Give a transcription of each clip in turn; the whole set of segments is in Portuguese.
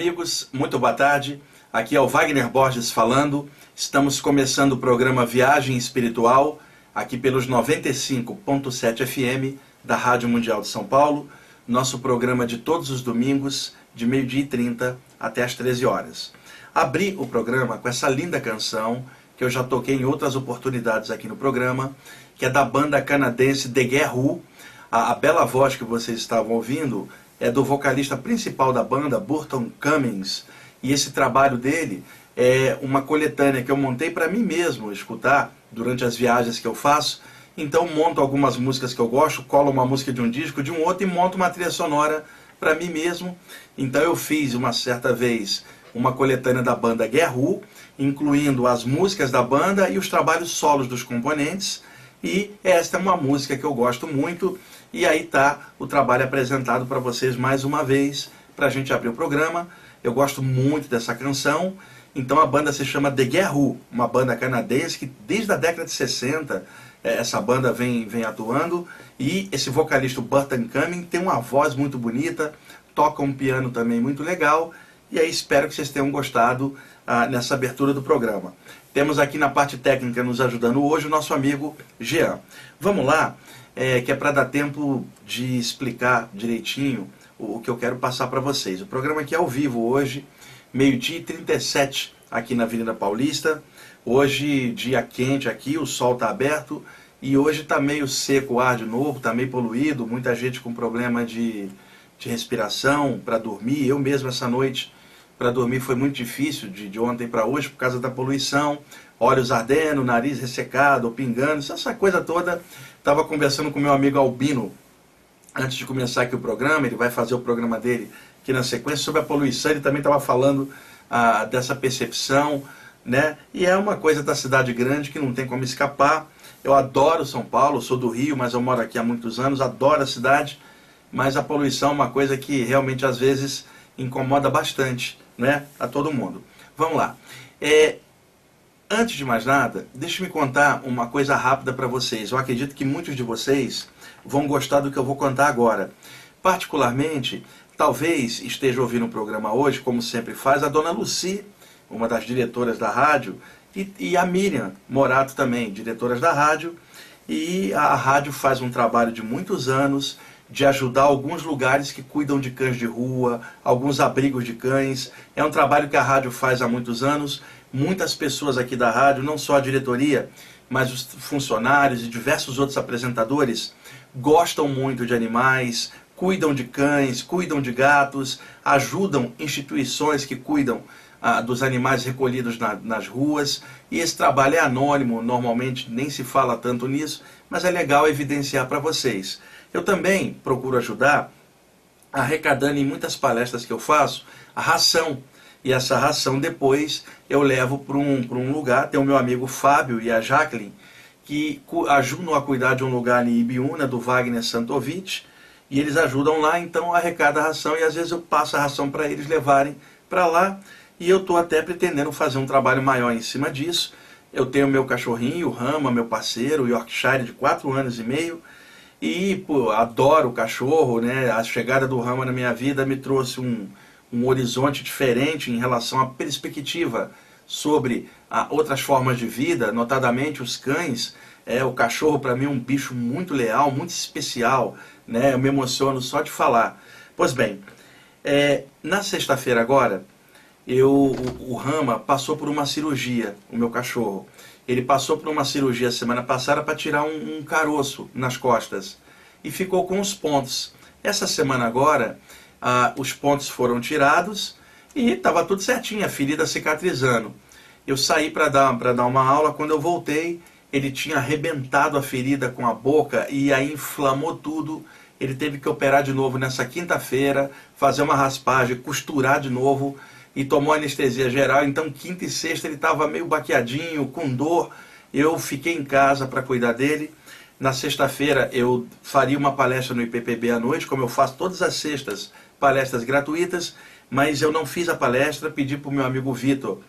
Amigos, muito boa tarde. Aqui é o Wagner Borges falando. Estamos começando o programa Viagem Espiritual, aqui pelos 95.7 FM da Rádio Mundial de São Paulo. Nosso programa de todos os domingos, de meio-dia e 30 até as 13 horas. Abri o programa com essa linda canção que eu já toquei em outras oportunidades aqui no programa, que é da banda canadense The Guerrero. A, a bela voz que vocês estavam ouvindo é do vocalista principal da banda, Burton Cummings. E esse trabalho dele é uma coletânea que eu montei para mim mesmo escutar durante as viagens que eu faço. Então monto algumas músicas que eu gosto, colo uma música de um disco, de um outro e monto uma trilha sonora para mim mesmo. Então eu fiz uma certa vez uma coletânea da banda Guerru, incluindo as músicas da banda e os trabalhos solos dos componentes. E esta é uma música que eu gosto muito e aí tá o trabalho apresentado para vocês mais uma vez, para a gente abrir o programa. Eu gosto muito dessa canção. Então a banda se chama The Guerru, uma banda canadense que desde a década de 60 eh, essa banda vem, vem atuando. E esse vocalista, Burton Cumming, tem uma voz muito bonita, toca um piano também muito legal. E aí espero que vocês tenham gostado ah, nessa abertura do programa. Temos aqui na parte técnica nos ajudando hoje o nosso amigo Jean. Vamos lá é, que é para dar tempo de explicar direitinho o, o que eu quero passar para vocês. O programa aqui é ao vivo hoje, meio-dia e 37 aqui na Avenida Paulista. Hoje, dia quente aqui, o sol está aberto e hoje está meio seco o ar de novo, está meio poluído, muita gente com problema de, de respiração para dormir. Eu mesmo essa noite para dormir foi muito difícil de, de ontem para hoje por causa da poluição, olhos ardendo, nariz ressecado, pingando, essa coisa toda Estava conversando com meu amigo Albino antes de começar aqui o programa. Ele vai fazer o programa dele aqui na sequência sobre a poluição. Ele também estava falando ah, dessa percepção, né? E é uma coisa da cidade grande que não tem como escapar. Eu adoro São Paulo, sou do Rio, mas eu moro aqui há muitos anos, adoro a cidade, mas a poluição é uma coisa que realmente às vezes incomoda bastante, né? A todo mundo. Vamos lá. É, Antes de mais nada, deixe-me contar uma coisa rápida para vocês. Eu acredito que muitos de vocês vão gostar do que eu vou contar agora. Particularmente, talvez esteja ouvindo o programa hoje, como sempre faz, a dona Luci, uma das diretoras da rádio, e, e a Miriam Morato também, diretoras da rádio. E a rádio faz um trabalho de muitos anos de ajudar alguns lugares que cuidam de cães de rua, alguns abrigos de cães. É um trabalho que a rádio faz há muitos anos muitas pessoas aqui da rádio, não só a diretoria, mas os funcionários e diversos outros apresentadores, gostam muito de animais, cuidam de cães, cuidam de gatos, ajudam instituições que cuidam ah, dos animais recolhidos na, nas ruas. E esse trabalho é anônimo, normalmente nem se fala tanto nisso, mas é legal evidenciar para vocês. Eu também procuro ajudar, arrecadando em muitas palestras que eu faço, a ração e essa ração depois eu levo para um, um lugar. Tem o meu amigo Fábio e a Jacqueline, que ajudam a cuidar de um lugar em Ibiúna, do Wagner Santovich, e eles ajudam lá, então arrecada a ração e às vezes eu passo a ração para eles levarem para lá. E eu estou até pretendendo fazer um trabalho maior em cima disso. Eu tenho meu cachorrinho, o Rama, meu parceiro, o Yorkshire de 4 anos e meio. E pô, adoro cachorro, né? A chegada do Rama na minha vida me trouxe um, um horizonte diferente em relação à perspectiva sobre ah, outras formas de vida, notadamente os cães. É, o cachorro para mim é um bicho muito leal, muito especial, né? Eu me emociono só de falar. Pois bem, é, na sexta-feira agora, eu, o, o Rama passou por uma cirurgia, o meu cachorro. Ele passou por uma cirurgia semana passada para tirar um, um caroço nas costas e ficou com os pontos. Essa semana agora ah, os pontos foram tirados e estava tudo certinho, a ferida cicatrizando. Eu saí para dar, dar uma aula, quando eu voltei, ele tinha arrebentado a ferida com a boca e aí inflamou tudo. Ele teve que operar de novo nessa quinta-feira, fazer uma raspagem, costurar de novo e tomou anestesia geral. Então, quinta e sexta ele estava meio baqueadinho, com dor. Eu fiquei em casa para cuidar dele. Na sexta-feira eu faria uma palestra no IPPB à noite, como eu faço todas as sextas palestras gratuitas, mas eu não fiz a palestra, pedi para o meu amigo Vitor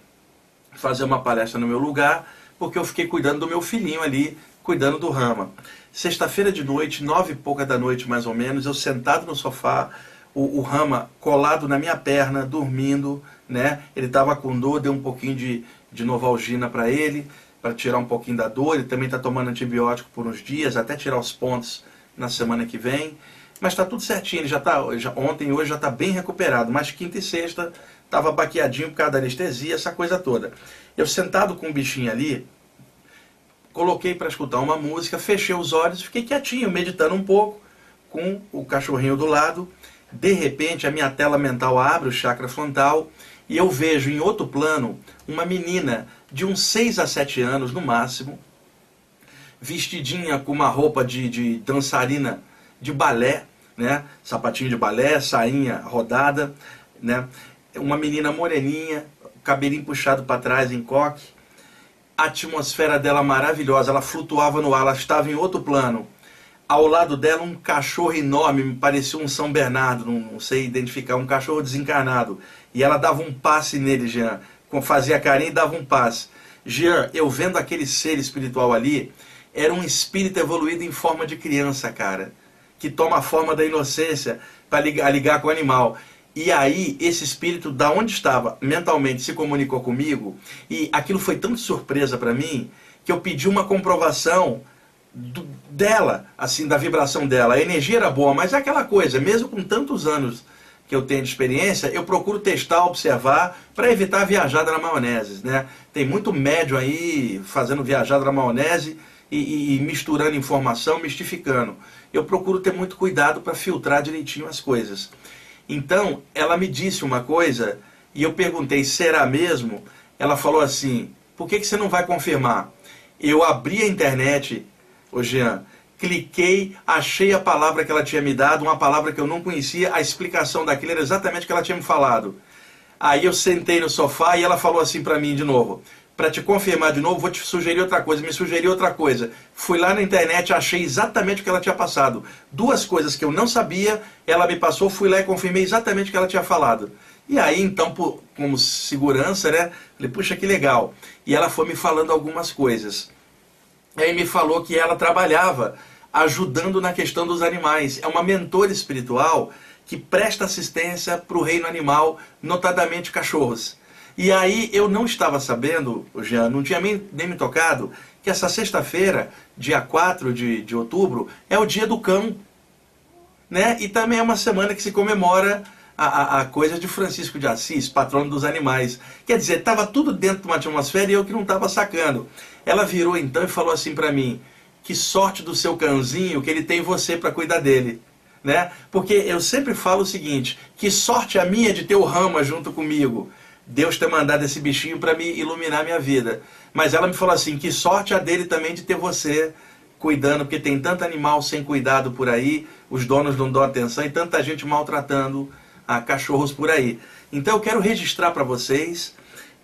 fazer uma palestra no meu lugar, porque eu fiquei cuidando do meu filhinho ali, cuidando do Rama. Sexta-feira de noite, nove e pouca da noite mais ou menos, eu sentado no sofá, o, o Rama colado na minha perna, dormindo, né? Ele estava com dor, deu um pouquinho de, de Novalgina para ele, para tirar um pouquinho da dor. Ele também está tomando antibiótico por uns dias, até tirar os pontos na semana que vem. Mas está tudo certinho, ele já está, ontem e hoje já está bem recuperado, mas quinta e sexta estava baqueadinho por causa da anestesia, essa coisa toda. Eu sentado com o bichinho ali, coloquei para escutar uma música, fechei os olhos, fiquei quietinho, meditando um pouco, com o cachorrinho do lado. De repente, a minha tela mental abre o chakra frontal e eu vejo em outro plano uma menina de uns 6 a 7 anos no máximo, vestidinha com uma roupa de, de dançarina de balé, né? Sapatinho de balé, sainha rodada, né? Uma menina moreninha, cabelinho puxado para trás em coque. A atmosfera dela maravilhosa, ela flutuava no ar, ela estava em outro plano. Ao lado dela um cachorro enorme, me parecia um São Bernardo, não, sei identificar, um cachorro desencarnado. E ela dava um passe nele, Jean, fazia carinho e dava um passe. Jean, eu vendo aquele ser espiritual ali, era um espírito evoluído em forma de criança, cara que toma a forma da inocência para ligar, ligar com o animal. E aí, esse espírito, da onde estava mentalmente, se comunicou comigo, e aquilo foi tão de surpresa para mim, que eu pedi uma comprovação do, dela, assim, da vibração dela. A energia era boa, mas é aquela coisa, mesmo com tantos anos que eu tenho de experiência, eu procuro testar, observar, para evitar a viajada na maionese, né? Tem muito médio aí fazendo viajada na maionese e, e misturando informação, mistificando eu procuro ter muito cuidado para filtrar direitinho as coisas. Então, ela me disse uma coisa e eu perguntei, será mesmo? Ela falou assim, por que, que você não vai confirmar? Eu abri a internet, ô Jean, cliquei, achei a palavra que ela tinha me dado, uma palavra que eu não conhecia, a explicação daquilo era exatamente o que ela tinha me falado. Aí eu sentei no sofá e ela falou assim para mim de novo: para te confirmar de novo, vou te sugerir outra coisa. Me sugeriu outra coisa. Fui lá na internet, achei exatamente o que ela tinha passado. Duas coisas que eu não sabia, ela me passou, fui lá e confirmei exatamente o que ela tinha falado. E aí, então, por, como segurança, né? Falei, puxa, que legal. E ela foi me falando algumas coisas. Aí me falou que ela trabalhava ajudando na questão dos animais. É uma mentora espiritual que presta assistência para o reino animal, notadamente cachorros. E aí eu não estava sabendo, Jean, não tinha nem, nem me tocado, que essa sexta-feira, dia 4 de, de outubro, é o dia do cão. Né? E também é uma semana que se comemora a, a, a coisa de Francisco de Assis, patrono dos animais. Quer dizer, estava tudo dentro de uma atmosfera e eu que não estava sacando. Ela virou então e falou assim para mim: que sorte do seu cãozinho que ele tem você para cuidar dele. Né? Porque eu sempre falo o seguinte: que sorte a minha de ter o Rama junto comigo. Deus ter mandado esse bichinho para me iluminar minha vida. Mas ela me falou assim: que sorte a dele também de ter você cuidando, porque tem tanto animal sem cuidado por aí, os donos não dão atenção e tanta gente maltratando a cachorros por aí. Então eu quero registrar para vocês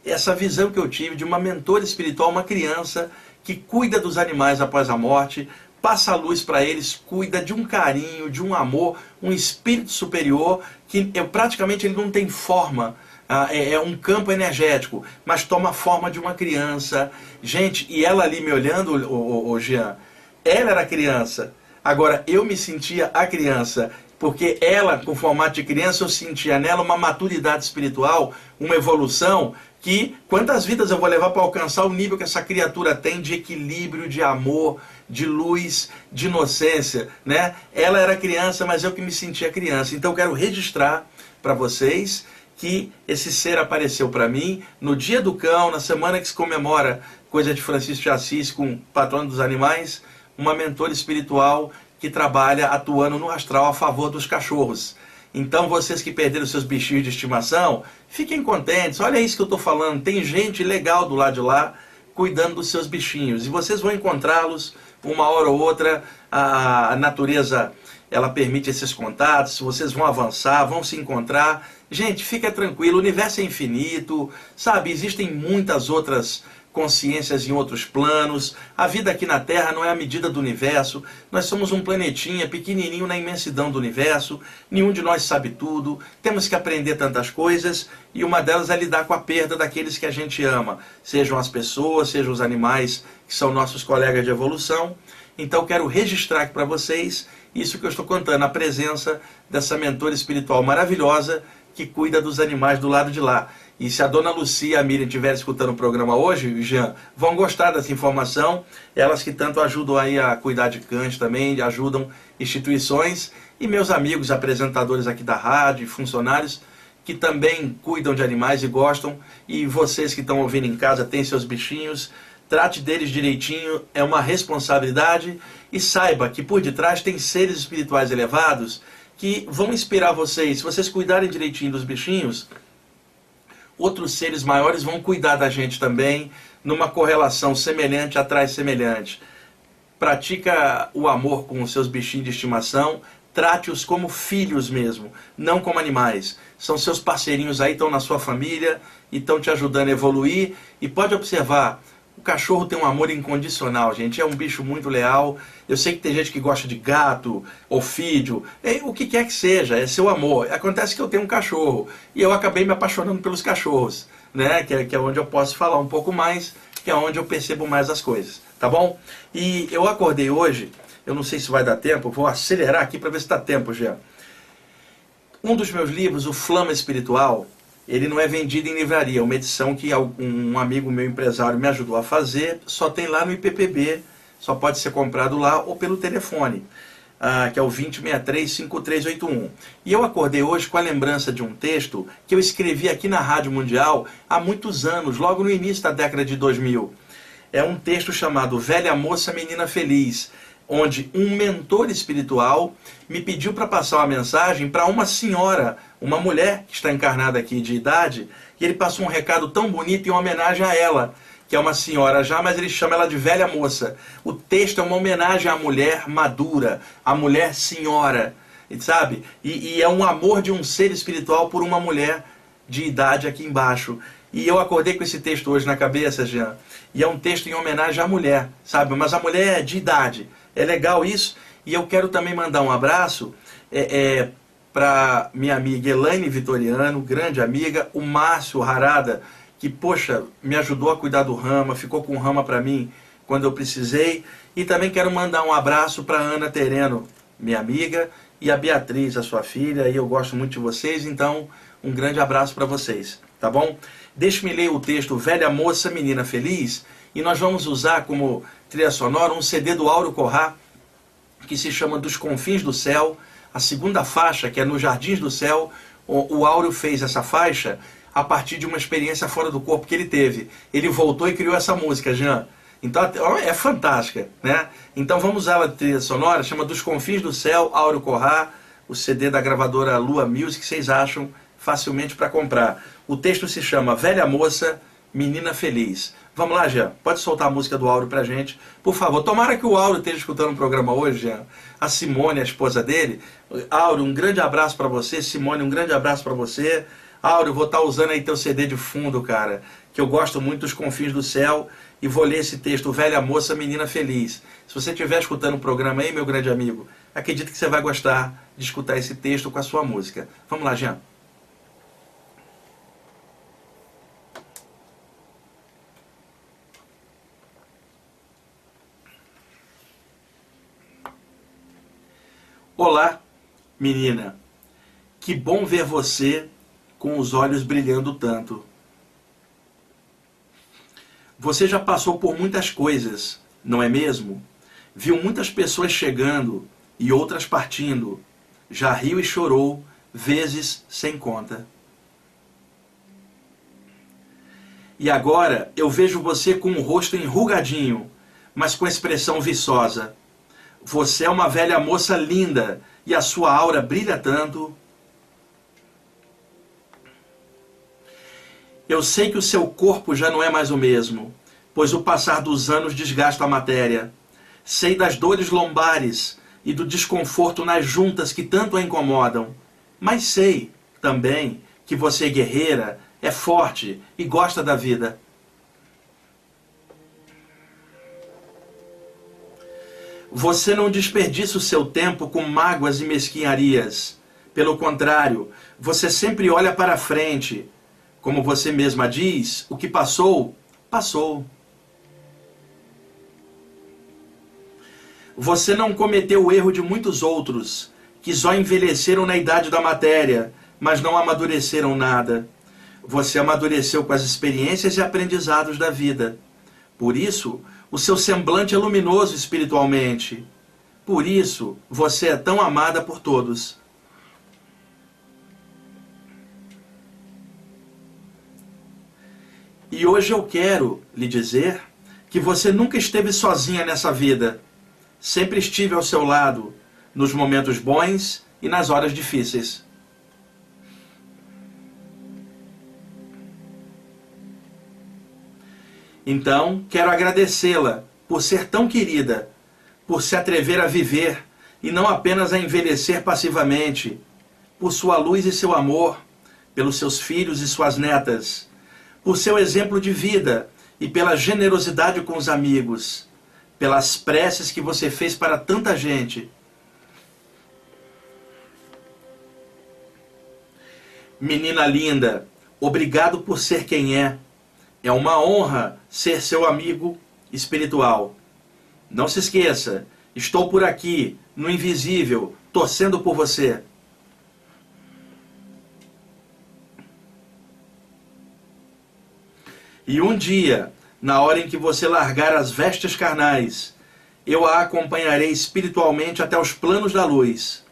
essa visão que eu tive de uma mentora espiritual, uma criança que cuida dos animais após a morte, passa a luz para eles, cuida de um carinho, de um amor, um espírito superior que eu, praticamente ele não tem forma ah, é, é, um campo energético, mas toma a forma de uma criança. Gente, e ela ali me olhando, o, o, o Jean, ela era criança. Agora, eu me sentia a criança, porque ela, com formato de criança, eu sentia nela uma maturidade espiritual, uma evolução, que quantas vidas eu vou levar para alcançar o nível que essa criatura tem de equilíbrio, de amor, de luz, de inocência, né? Ela era criança, mas eu que me sentia criança. Então eu quero registrar para vocês que esse ser apareceu para mim no dia do cão, na semana que se comemora coisa de Francisco de Assis com patrono dos animais, uma mentora espiritual que trabalha atuando no astral a favor dos cachorros. Então, vocês que perderam seus bichinhos de estimação, fiquem contentes. Olha isso que eu estou falando. Tem gente legal do lado de lá cuidando dos seus bichinhos. E vocês vão encontrá-los uma hora ou outra. A natureza ela permite esses contatos. Vocês vão avançar, vão se encontrar Gente, fica tranquilo, o universo é infinito, sabe? Existem muitas outras consciências em outros planos. A vida aqui na Terra não é a medida do universo. Nós somos um planetinha pequenininho na imensidão do universo. Nenhum de nós sabe tudo. Temos que aprender tantas coisas e uma delas é lidar com a perda daqueles que a gente ama, sejam as pessoas, sejam os animais que são nossos colegas de evolução. Então quero registrar aqui para vocês Isso que eu estou contando, a presença dessa mentora espiritual maravilhosa que cuida dos animais do lado de lá. E se a dona Lucia e a Miriam estiverem escutando o programa hoje, Jean, vão gostar dessa informação. Elas que tanto ajudam aí a cuidar de cães também, ajudam instituições. E meus amigos apresentadores aqui da rádio, funcionários, que também cuidam de animais e gostam. E vocês que estão ouvindo em casa, têm seus bichinhos, trate deles direitinho, é uma responsabilidade. E saiba que por detrás tem seres espirituais elevados que vão inspirar vocês. Se vocês cuidarem direitinho dos bichinhos, outros seres maiores vão cuidar da gente também, numa correlação semelhante atrai semelhante. Pratica o amor com os seus bichinhos de estimação, trate-os como filhos mesmo, não como animais. São seus parceirinhos aí, estão na sua família e estão te ajudando a evoluir. E pode observar, cachorro tem um amor incondicional, gente. É um bicho muito leal. Eu sei que tem gente que gosta de gato, ofídio, é, o que quer que seja, é seu amor. Acontece que eu tenho um cachorro e eu acabei me apaixonando pelos cachorros, né? Que é, que é onde eu posso falar um pouco mais, que é onde eu percebo mais as coisas, tá bom? E eu acordei hoje, eu não sei se vai dar tempo, vou acelerar aqui para ver se dá tempo já. Um dos meus livros, O Flama Espiritual, ele não é vendido em livraria, é uma edição que um amigo meu empresário me ajudou a fazer, só tem lá no IPPB, só pode ser comprado lá ou pelo telefone, ah, que é o 2063-5381. E eu acordei hoje com a lembrança de um texto que eu escrevi aqui na Rádio Mundial há muitos anos, logo no início da década de 2000. É um texto chamado Velha Moça Menina Feliz, onde um mentor espiritual me pediu para passar uma mensagem para uma senhora, uma mulher que está encarnada aqui de idade, e ele passou um recado tão bonito em homenagem a ela, que é uma senhora já, mas ele chama ela de velha moça. O texto é uma homenagem à mulher madura, à mulher senhora, sabe? E, e é um amor de um ser espiritual por uma mulher de idade aqui embaixo. E eu acordei com esse texto hoje na cabeça, Jean. E é um texto em homenagem à mulher, sabe? Mas a mulher é de idade. É legal isso. E eu quero também mandar um abraço é, é, para minha amiga Elaine Vitoriano, grande amiga, o Márcio Harada, que, poxa, me ajudou a cuidar do Rama, ficou com o Rama para mim quando eu precisei. E também quero mandar um abraço para Ana Tereno, minha amiga, e a Beatriz, a sua filha, e eu gosto muito de vocês, então um grande abraço para vocês, tá bom? Deixe-me ler o texto Velha Moça, Menina Feliz, e nós vamos usar como trilha sonora um CD do Áureo Corrá, que se chama Dos Confins do Céu, a segunda faixa, que é No Jardins do Céu, o, Áureo fez essa faixa a partir de uma experiência fora do corpo que ele teve. Ele voltou e criou essa música, Jean. Então é fantástica, né? Então vamos usar a trilha sonora, chama Dos Confins do Céu, Áureo Corrá, o CD da gravadora Lua Music, vocês acham facilmente para comprar. O texto se chama Velha Moça, Menina Feliz. Vamos lá, Jean. Pode soltar a música do Áureo pra gente, por favor. Tomara que o Áureo esteja escutando o programa hoje, Jean. A Simone, a esposa dele. Áureo, um grande abraço para você. Simone, um grande abraço para você. Áureo, vou estar tá usando aí teu CD de fundo, cara. Que eu gosto muito dos Confins do Céu. E vou ler esse texto, Velha Moça, Menina Feliz. Se você estiver escutando o programa aí, meu grande amigo, acredito que você vai gostar de escutar esse texto com a sua música. Vamos lá, Jean. Olá, menina. Que bom ver você com os olhos brilhando tanto. Você já passou por muitas coisas, não é mesmo? Viu muitas pessoas chegando e outras partindo. Já riu e chorou, vezes sem conta. E agora eu vejo você com o rosto enrugadinho, mas com expressão viçosa você é uma velha moça linda e a sua aura brilha tanto. Eu sei que o seu corpo já não é mais o mesmo, pois o passar dos anos desgasta a matéria. Sei das dores lombares e do desconforto nas juntas que tanto a incomodam. Mas sei também que você é guerreira, é forte e gosta da vida. Você não desperdiça o seu tempo com mágoas e mesquinharias. Pelo contrário, você sempre olha para frente. Como você mesma diz, o que passou, passou. Você não cometeu o erro de muitos outros, que só envelheceram na idade da matéria, mas não amadureceram nada. Você amadureceu com as experiências e aprendizados da vida. Por isso, o seu semblante é luminoso espiritualmente. Por isso, você é tão amada por todos. E hoje eu quero lhe dizer que você nunca esteve sozinha nessa vida. Sempre estive ao seu lado, nos momentos bons e nas horas difíceis. Então, quero agradecê-la por ser tão querida, por se atrever a viver e não apenas a envelhecer passivamente, por sua luz e seu amor, pelos seus filhos e suas netas, por seu exemplo de vida e pela generosidade com os amigos, pelas preces que você fez para tanta gente. Menina linda, obrigado por ser quem é é uma honra ser seu amigo espiritual. Não se esqueça, estou por aqui, no invisível, torcendo por você. E um dia, na hora em que você largar as vestes carnais, eu a acompanharei espiritualmente até os planos da luz.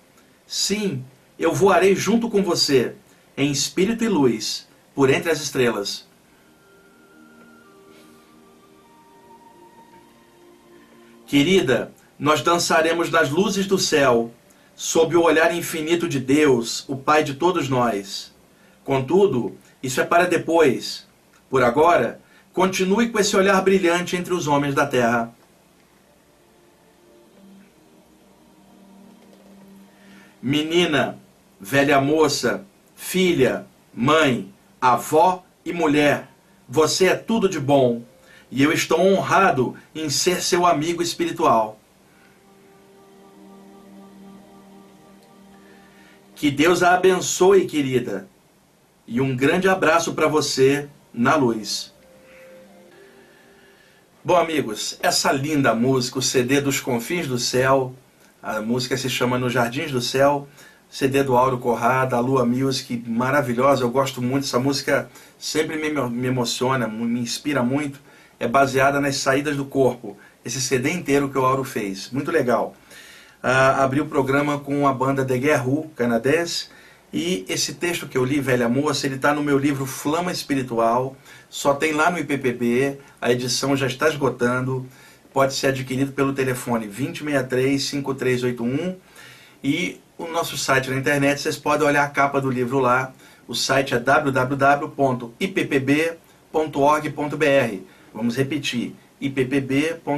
Sim, eu voarei junto com você, em espírito e luz, por entre as estrelas. Querida, nós dançaremos nas luzes do céu, sob o olhar infinito de Deus, o Pai de todos nós. Contudo, isso é para depois. Por agora, continue com esse olhar brilhante entre os homens da terra. Menina, velha moça, filha, mãe, avó e mulher, você é tudo de bom e eu estou honrado em ser seu amigo espiritual. Que Deus a abençoe, querida. E um grande abraço para você na luz. Bom, amigos, essa linda música, o CD dos Confins do Céu, a música se chama Nos Jardins do Céu, CD do Auro Corrada, a Lua Music, maravilhosa, eu gosto muito, essa música sempre me, me emociona, me inspira muito é baseada nas saídas do corpo. Esse CD inteiro que o Auro fez. Muito legal. Uh, abri o programa com a banda The Guerra canadense. E esse texto que eu li, Velha Moça, ele está no meu livro Flama Espiritual. Só tem lá no IPPB. A edição já está esgotando. Pode ser adquirido pelo telefone 2063-5381. E o nosso site na internet, vocês podem olhar a capa do livro lá. O site é www.ippb.org.br. Vamos repetir, ippb.org.br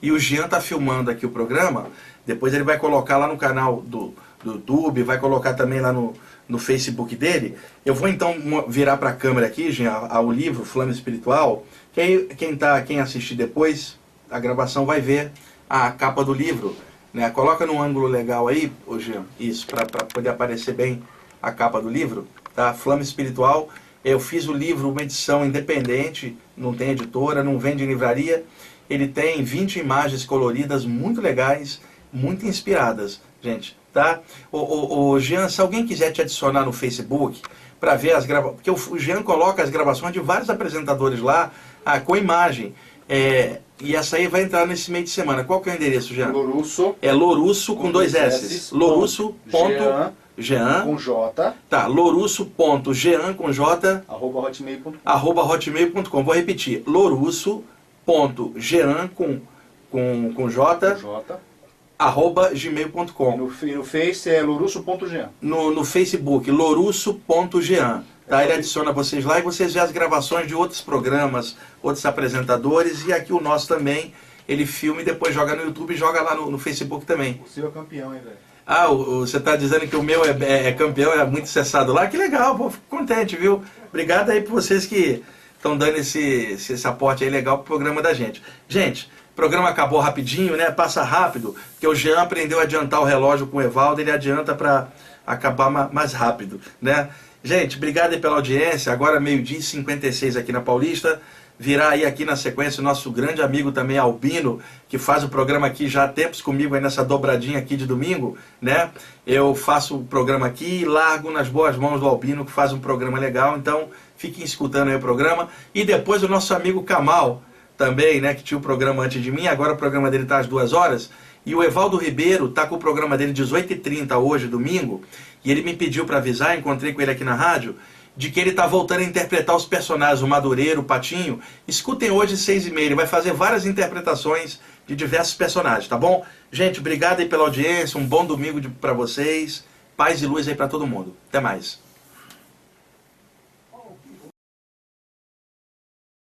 e o Jean está filmando aqui o programa, depois ele vai colocar lá no canal do, do YouTube, vai colocar também lá no, no Facebook dele. Eu vou então virar para a câmera aqui, Jean, ao livro Flama Espiritual, que aí quem, tá, quem assistir depois a gravação vai ver a capa do livro. Né? Coloca num ângulo legal aí, Jean, isso, para poder aparecer bem a capa do livro, tá? Flama Espiritual eu fiz o livro, uma edição independente, não tem editora, não vende em livraria. Ele tem 20 imagens coloridas muito legais, muito inspiradas, gente, tá? O, o, o Jean, se alguém quiser te adicionar no Facebook para ver as gravações, porque o Jean coloca as gravações de vários apresentadores lá ah, com imagem. É, e essa aí vai entrar nesse meio de semana. Qual que é o endereço, Jean? Lorusso. É Lorusso com, com dois S. Lorusso. Ponto, Jean. Com J. Tá, lorusso.jean com J. Arroba hotmail.com. Arroba hotmail.com. Vou repetir. lorusso.jean com, com, com J. Com J. Arroba gmail.com. No, no Face é lorusso.jean. No, no Facebook, lorusso.jean. Tá, ele adiciona vocês lá e vocês vê as gravações de outros programas, outros apresentadores e aqui o nosso também. Ele filma e depois joga no YouTube e joga lá no, no Facebook também. O seu é campeão, hein, velho? Ah, você está dizendo que o meu é, é, é, campeão, é muito cessado lá? Que legal, pô, fico contente, viu? Obrigado aí por vocês que estão dando esse, esse, esse aporte aí legal pro programa da gente. Gente, o programa acabou rapidinho, né? Passa rápido, porque o Jean aprendeu a adiantar o relógio com o Evaldo, ele adianta para acabar mais rápido, né? Gente, obrigado aí pela audiência. Agora meio-dia e 56 aqui na Paulista. Virá aí aqui na sequência o nosso grande amigo também Albino, que faz o programa aqui já há tempos comigo aí nessa dobradinha aqui de domingo, né? Eu faço o programa aqui e largo nas boas mãos do Albino, que faz um programa legal, então fiquem escutando aí o programa. E depois o nosso amigo Kamal, também, né, que tinha o programa antes de mim, agora o programa dele está às duas horas. E o Evaldo Ribeiro está com o programa dele 18h30 hoje, domingo, e ele me pediu para avisar, encontrei com ele aqui na rádio, de que ele está voltando a interpretar os personagens, o Madureiro, o Patinho. Escutem hoje seis e meia, ele vai fazer várias interpretações de diversos personagens, tá bom? Gente, obrigado aí pela audiência, um bom domingo para vocês, paz e luz aí para todo mundo. Até mais.